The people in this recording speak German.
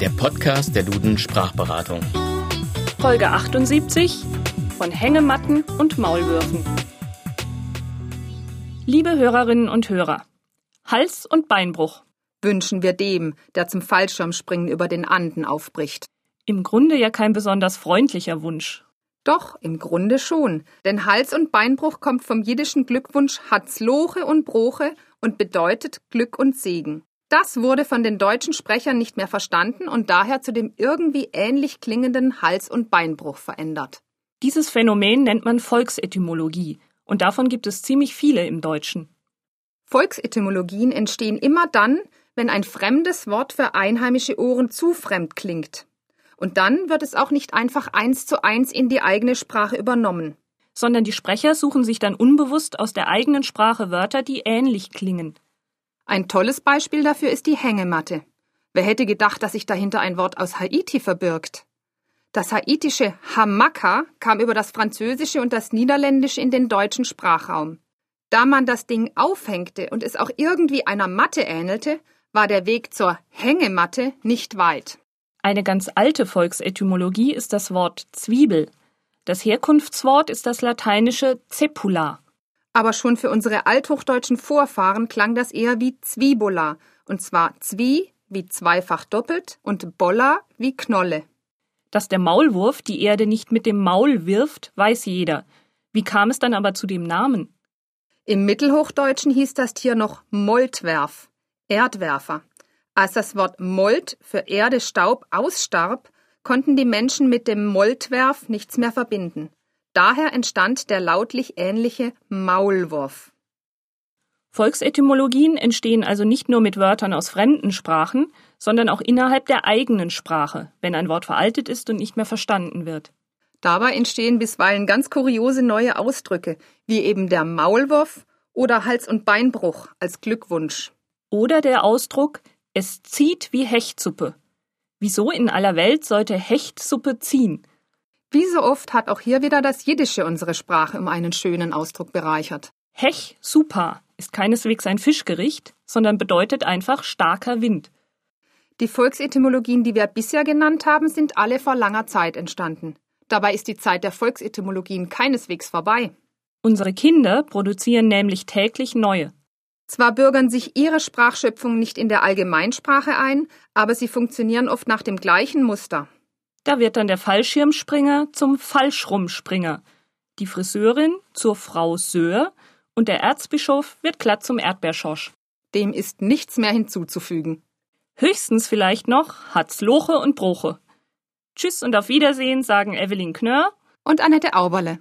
der Podcast der Duden Sprachberatung. Folge 78 von Hängematten und Maulwürfen. Liebe Hörerinnen und Hörer, Hals- und Beinbruch. Wünschen wir dem, der zum Fallschirmspringen über den Anden aufbricht. Im Grunde ja kein besonders freundlicher Wunsch. Doch, im Grunde schon. Denn Hals- und Beinbruch kommt vom jiddischen Glückwunsch Hatzloche und Broche und bedeutet Glück und Segen. Das wurde von den deutschen Sprechern nicht mehr verstanden und daher zu dem irgendwie ähnlich klingenden Hals- und Beinbruch verändert. Dieses Phänomen nennt man Volksetymologie und davon gibt es ziemlich viele im Deutschen. Volksetymologien entstehen immer dann, wenn ein fremdes Wort für einheimische Ohren zu fremd klingt. Und dann wird es auch nicht einfach eins zu eins in die eigene Sprache übernommen. Sondern die Sprecher suchen sich dann unbewusst aus der eigenen Sprache Wörter, die ähnlich klingen. Ein tolles Beispiel dafür ist die Hängematte. Wer hätte gedacht, dass sich dahinter ein Wort aus Haiti verbirgt? Das haitische Hamaka kam über das Französische und das Niederländische in den deutschen Sprachraum. Da man das Ding aufhängte und es auch irgendwie einer Matte ähnelte, war der Weg zur Hängematte nicht weit. Eine ganz alte Volksetymologie ist das Wort Zwiebel. Das Herkunftswort ist das lateinische Cepula. Aber schon für unsere althochdeutschen Vorfahren klang das eher wie Zwiebola, und zwar Zwi wie zweifach doppelt und Bolla wie Knolle. Dass der Maulwurf die Erde nicht mit dem Maul wirft, weiß jeder. Wie kam es dann aber zu dem Namen? Im Mittelhochdeutschen hieß das Tier noch Moltwerf, Erdwerfer. Als das Wort Molt für Erde, Staub ausstarb, konnten die Menschen mit dem Moltwerf nichts mehr verbinden. Daher entstand der lautlich ähnliche Maulwurf. Volksetymologien entstehen also nicht nur mit Wörtern aus fremden Sprachen, sondern auch innerhalb der eigenen Sprache, wenn ein Wort veraltet ist und nicht mehr verstanden wird. Dabei entstehen bisweilen ganz kuriose neue Ausdrücke, wie eben der Maulwurf oder Hals- und Beinbruch als Glückwunsch. Oder der Ausdruck es zieht wie Hechtsuppe. Wieso in aller Welt sollte Hechtsuppe ziehen? Wie so oft hat auch hier wieder das Jiddische unsere Sprache um einen schönen Ausdruck bereichert. Hech super ist keineswegs ein Fischgericht, sondern bedeutet einfach starker Wind. Die Volksetymologien, die wir bisher genannt haben, sind alle vor langer Zeit entstanden. Dabei ist die Zeit der Volksetymologien keineswegs vorbei. Unsere Kinder produzieren nämlich täglich neue. Zwar bürgern sich ihre Sprachschöpfungen nicht in der Allgemeinsprache ein, aber sie funktionieren oft nach dem gleichen Muster. Da wird dann der Fallschirmspringer zum Fallschrummspringer, die Friseurin zur Frau Söhr und der Erzbischof wird glatt zum Erdbeerschorsch. Dem ist nichts mehr hinzuzufügen. Höchstens vielleicht noch hat's Loche und Broche. Tschüss und auf Wiedersehen sagen Evelyn Knörr und Annette Auberle.